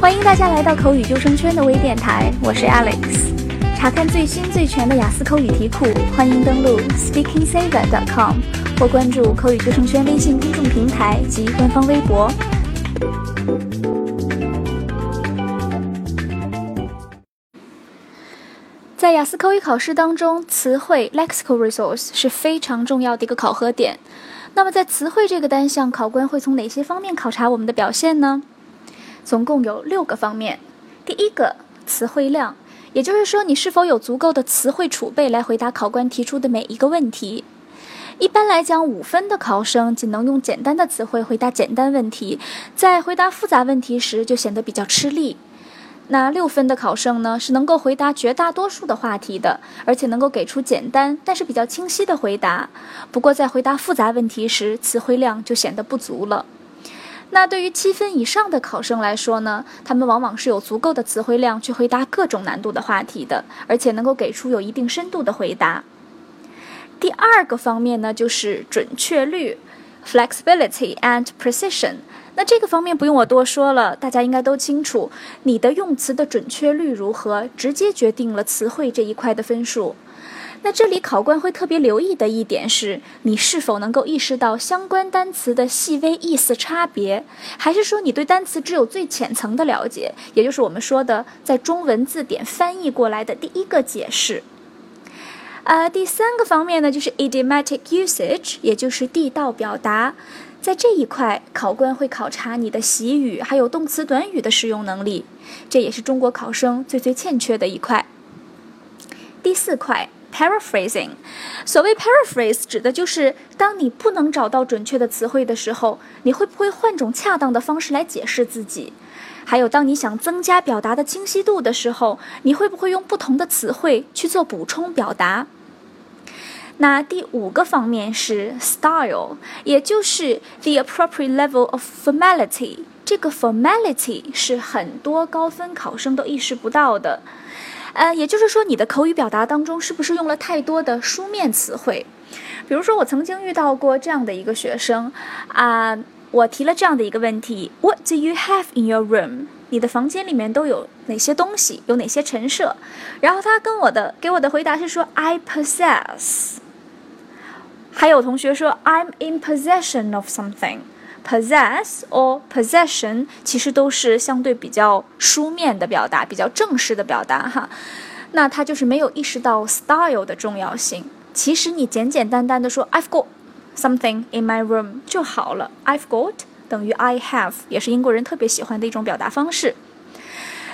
欢迎大家来到口语救生圈的微电台，我是 Alex。查看最新最全的雅思口语题库，欢迎登录 SpeakingSaver.com 或关注口语救生圈微信公众平台及官方微博。在雅思口语考试当中，词汇 （lexical resource） 是非常重要的一个考核点。那么，在词汇这个单项，考官会从哪些方面考察我们的表现呢？总共有六个方面。第一个，词汇量，也就是说你是否有足够的词汇储备来回答考官提出的每一个问题。一般来讲，五分的考生仅能用简单的词汇回答简单问题，在回答复杂问题时就显得比较吃力。那六分的考生呢，是能够回答绝大多数的话题的，而且能够给出简单但是比较清晰的回答。不过在回答复杂问题时，词汇量就显得不足了。那对于七分以上的考生来说呢，他们往往是有足够的词汇量去回答各种难度的话题的，而且能够给出有一定深度的回答。第二个方面呢，就是准确率 （flexibility and precision）。那这个方面不用我多说了，大家应该都清楚，你的用词的准确率如何，直接决定了词汇这一块的分数。那这里考官会特别留意的一点是，你是否能够意识到相关单词的细微意思差别，还是说你对单词只有最浅层的了解，也就是我们说的在中文字典翻译过来的第一个解释。呃，第三个方面呢，就是 idiomatic usage，也就是地道表达，在这一块，考官会考察你的习语还有动词短语的使用能力，这也是中国考生最最欠缺的一块。第四块。Paraphrasing，所谓 paraphrase 指的就是当你不能找到准确的词汇的时候，你会不会换种恰当的方式来解释自己？还有，当你想增加表达的清晰度的时候，你会不会用不同的词汇去做补充表达？那第五个方面是 style，也就是 the appropriate level of formality。这个 formality 是很多高分考生都意识不到的。呃，也就是说，你的口语表达当中是不是用了太多的书面词汇？比如说，我曾经遇到过这样的一个学生，啊，我提了这样的一个问题：What do you have in your room？你的房间里面都有哪些东西？有哪些陈设？然后他跟我的给我的回答是说：I possess。还有同学说：I'm in possession of something。Possess or possession 其实都是相对比较书面的表达，比较正式的表达哈。那他就是没有意识到 style 的重要性。其实你简简单单的说 I've got something in my room 就好了。I've got 等于 I have，也是英国人特别喜欢的一种表达方式。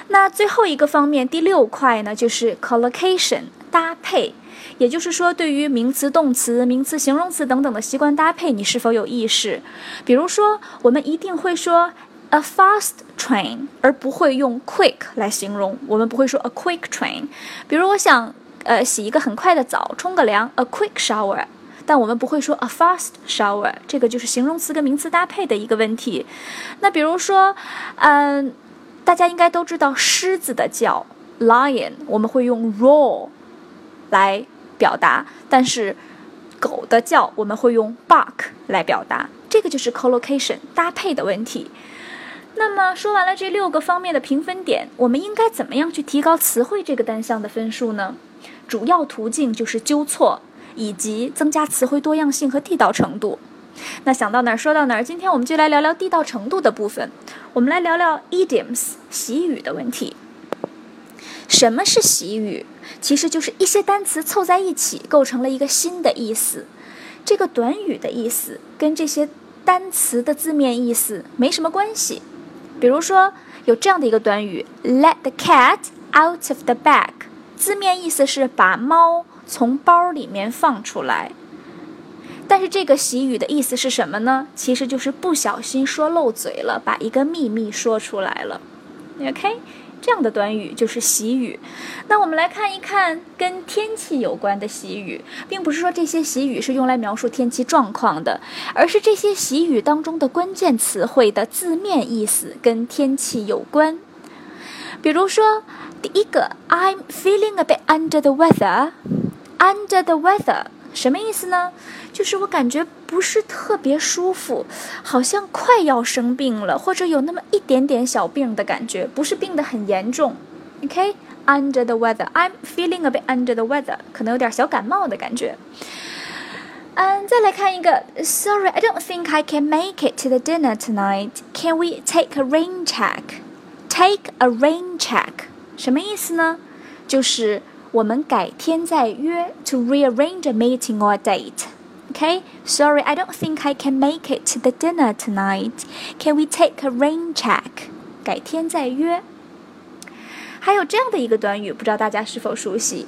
那最后一个方面，第六块呢，就是 collocation 搭配。也就是说，对于名词、动词、名词、形容词等等的习惯搭配，你是否有意识？比如说，我们一定会说 a fast train，而不会用 quick 来形容。我们不会说 a quick train。比如，我想呃洗一个很快的澡，冲个凉，a quick shower。但我们不会说 a fast shower。这个就是形容词跟名词搭配的一个问题。那比如说，嗯，大家应该都知道狮子的叫 lion，我们会用 roar 来。表达，但是狗的叫我们会用 bark 来表达，这个就是 collocation 搭配的问题。那么说完了这六个方面的评分点，我们应该怎么样去提高词汇这个单项的分数呢？主要途径就是纠错以及增加词汇多样性和地道程度。那想到哪儿说到哪儿，今天我们就来聊聊地道程度的部分。我们来聊聊 idioms 习语的问题。什么是习语？其实就是一些单词凑在一起，构成了一个新的意思。这个短语的意思跟这些单词的字面意思没什么关系。比如说，有这样的一个短语：Let the cat out of the bag。字面意思是把猫从包里面放出来。但是这个习语的意思是什么呢？其实就是不小心说漏嘴了，把一个秘密说出来了。OK。这样的短语就是习语。那我们来看一看跟天气有关的习语，并不是说这些习语是用来描述天气状况的，而是这些习语当中的关键词汇的字面意思跟天气有关。比如说，第一个，I'm feeling a bit under the weather。Under the weather 什么意思呢？就是我感觉不是特别舒服，好像快要生病了，或者有那么一点点小病的感觉，不是病得很严重。OK，under the weather，I'm feeling a bit under the weather，可能有点小感冒的感觉。嗯，再来看一个，Sorry, I don't think I can make it to the dinner tonight. Can we take a rain check? Take a rain check，什么意思呢？就是 我们改天再约，to rearrange a meeting or a date. Okay, sorry, I don't think I can make it to the dinner tonight. Can we take a rain check? 改天再约。还有这样的一个短语，不知道大家是否熟悉？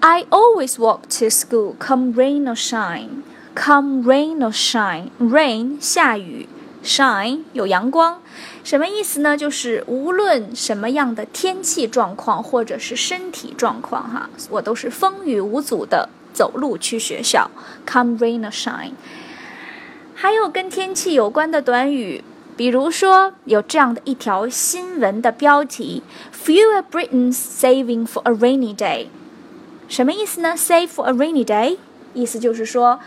I always walk to school, come rain or shine. Come rain or shine, rain 下雨 ，shine 有阳光，什么意思呢？就是无论什么样的天气状况或者是身体状况，哈，我都是风雨无阻的走路去学校。Come rain or shine。还有跟天气有关的短语，比如说有这样的一条新闻的标题：Fewer Britons saving for a rainy day。什么意思呢？Save for a rainy day，意思就是说。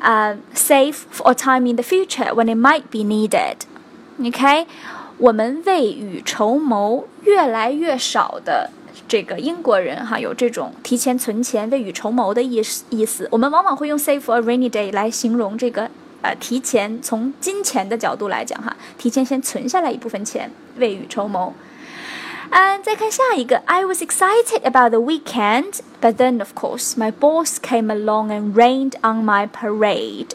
呃，save for a time in the future when it might be needed。OK，我们未雨绸缪，越来越少的这个英国人哈，有这种提前存钱、未雨绸缪的意思意思。我们往往会用 save for a rainy day 来形容这个呃，提前从金钱的角度来讲哈，提前先存下来一部分钱，未雨绸缪。嗯，再看下一个，I was excited about the weekend, but then of course my boss came along and rained on my parade.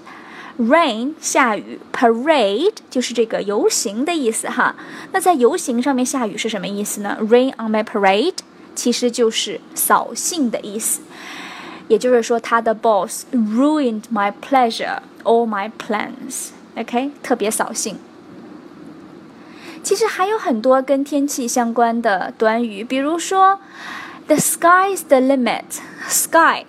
Rain 下雨，parade 就是这个游行的意思哈。那在游行上面下雨是什么意思呢？Rain on my parade 其实就是扫兴的意思，也就是说他的 boss ruined my pleasure, all my plans. OK，特别扫兴。 其实还有很多跟天气相关的短语，比如说，the sky is the limit，sky，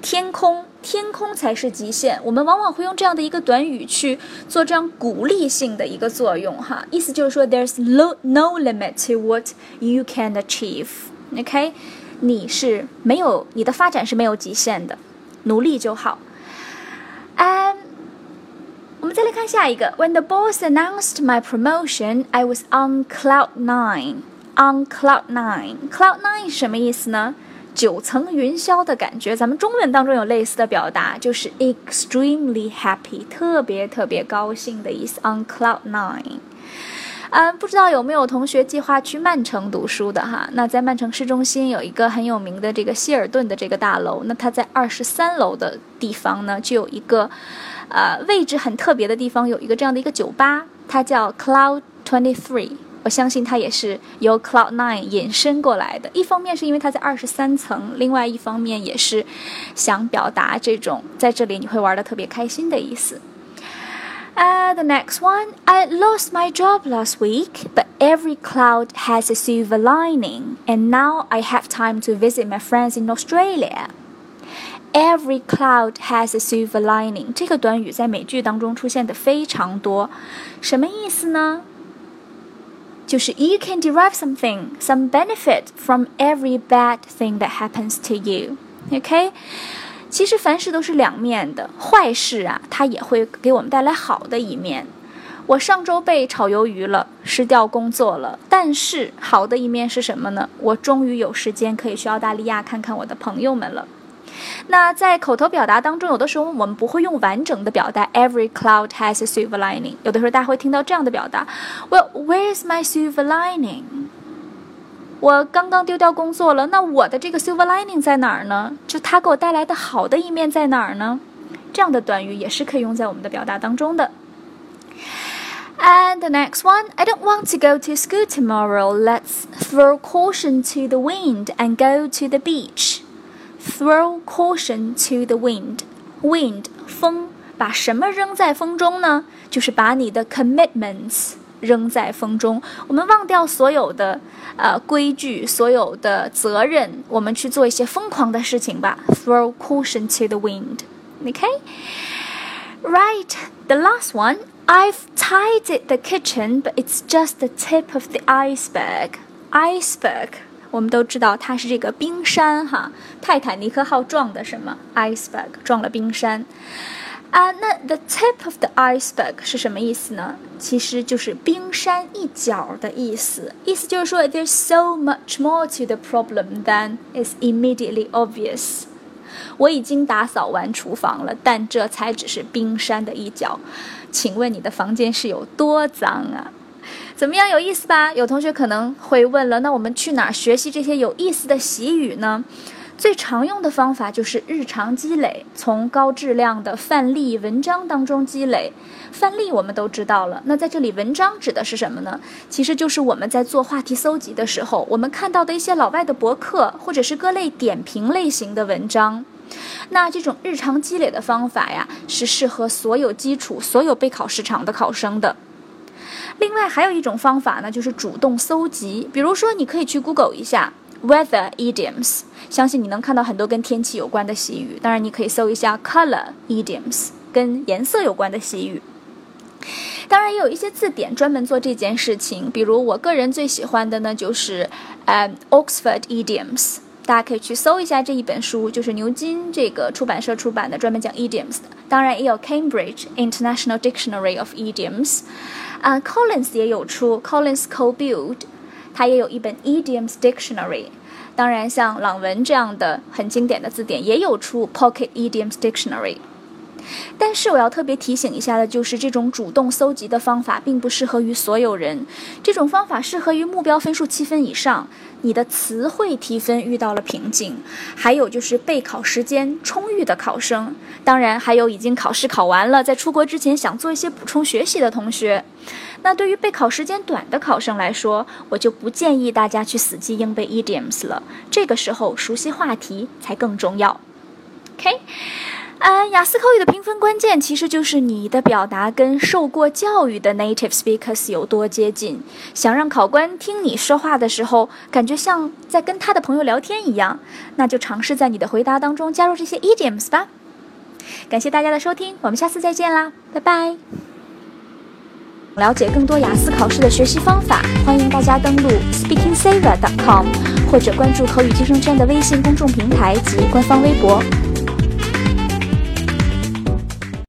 天空，天空才是极限。我们往往会用这样的一个短语去做这样鼓励性的一个作用，哈，意思就是说，there's no no limit to what you can achieve，OK，你是没有你的发展是没有极限的，努力就好。再来看下一个。When the boss announced my promotion, I was on cloud nine. On cloud nine, cloud nine 什么意思呢？九层云霄的感觉。咱们中文当中有类似的表达，就是 extremely happy，特别特别高兴的意思。On cloud nine。嗯，不知道有没有同学计划去曼城读书的哈？那在曼城市中心有一个很有名的这个希尔顿的这个大楼，那它在二十三楼的地方呢，就有一个。呃，位置很特别的地方有一个这样的一个酒吧，它叫 Cloud Twenty Three。我相信它也是由 Cloud Nine 引申过来的。一方面是因为它在二十三层，另外一方面也是想表达这种在这里你会玩的特别开心的意思。Uh, the next one, I lost my job last week, but every cloud has a silver lining, and now I have time to visit my friends in Australia. Every cloud has a silver lining。这个短语在美剧当中出现的非常多，什么意思呢？就是 you can derive something, some benefit from every bad thing that happens to you. OK，其实凡事都是两面的，坏事啊，它也会给我们带来好的一面。我上周被炒鱿鱼了，失掉工作了，但是好的一面是什么呢？我终于有时间可以去澳大利亚看看我的朋友们了。那在口头表达当中，有的时候我们不会用完整的表达 "Every cloud has a silver lining"。有的时候大家会听到这样的表达："Well, where's my silver lining？" 我刚刚丢掉工作了，那我的这个 silver lining 在哪儿呢？就它给我带来的好的一面在哪儿呢？这样的短语也是可以用在我们的表达当中的。And the next one, I don't want to go to school tomorrow. Let's throw caution to the wind and go to the beach. Throw caution to the wind. Wind 风，把什么扔在风中呢？就是把你的 commitments 扔在风中。我们忘掉所有的呃规矩，所有的责任，我们去做一些疯狂的事情吧。Throw caution to the wind. Okay. Right. The last one. I've tidied the kitchen, but it's just the tip of the iceberg. Iceberg. 我们都知道它是这个冰山哈，泰坦尼克号撞的什么 iceberg 撞了冰山。啊，那 the tip of the iceberg 是什么意思呢？其实就是冰山一角的意思。意思就是说，there's so much more to the problem than is immediately obvious。我已经打扫完厨房了，但这才只是冰山的一角。请问你的房间是有多脏啊？怎么样，有意思吧？有同学可能会问了，那我们去哪儿学习这些有意思的习语呢？最常用的方法就是日常积累，从高质量的范例文章当中积累。范例我们都知道了，那在这里文章指的是什么呢？其实就是我们在做话题搜集的时候，我们看到的一些老外的博客，或者是各类点评类型的文章。那这种日常积累的方法呀，是适合所有基础、所有备考时长的考生的。另外还有一种方法呢，就是主动搜集，比如说你可以去 Google 一下。Weather idioms，相信你能看到很多跟天气有关的习语。当然，你可以搜一下 color idioms，跟颜色有关的习语。当然，也有一些字典专门做这件事情。比如，我个人最喜欢的呢，就是呃 Oxford idioms。大家可以去搜一下这一本书，就是牛津这个出版社出版的，专门讲 idioms 的。当然，也有 Cambridge International Dictionary of Idioms。啊，Collins 也有出 Collins Co-Build。它也有一本 idioms dictionary，当然像朗文这样的很经典的字典也有出 pocket idioms dictionary。但是我要特别提醒一下的就是，这种主动搜集的方法并不适合于所有人。这种方法适合于目标分数七分以上，你的词汇提分遇到了瓶颈，还有就是备考时间充裕的考生，当然还有已经考试考完了，在出国之前想做一些补充学习的同学。那对于备考时间短的考生来说，我就不建议大家去死记硬背 idioms 了。这个时候熟悉话题才更重要。OK，嗯，雅思口语的评分关键其实就是你的表达跟受过教育的 native speakers 有多接近。想让考官听你说话的时候，感觉像在跟他的朋友聊天一样，那就尝试在你的回答当中加入这些 idioms 吧。感谢大家的收听，我们下次再见啦，拜拜。了解更多雅思考试的学习方法，欢迎大家登录 speakingsaver.com，或者关注口语提升圈的微信公众平台及官方微博。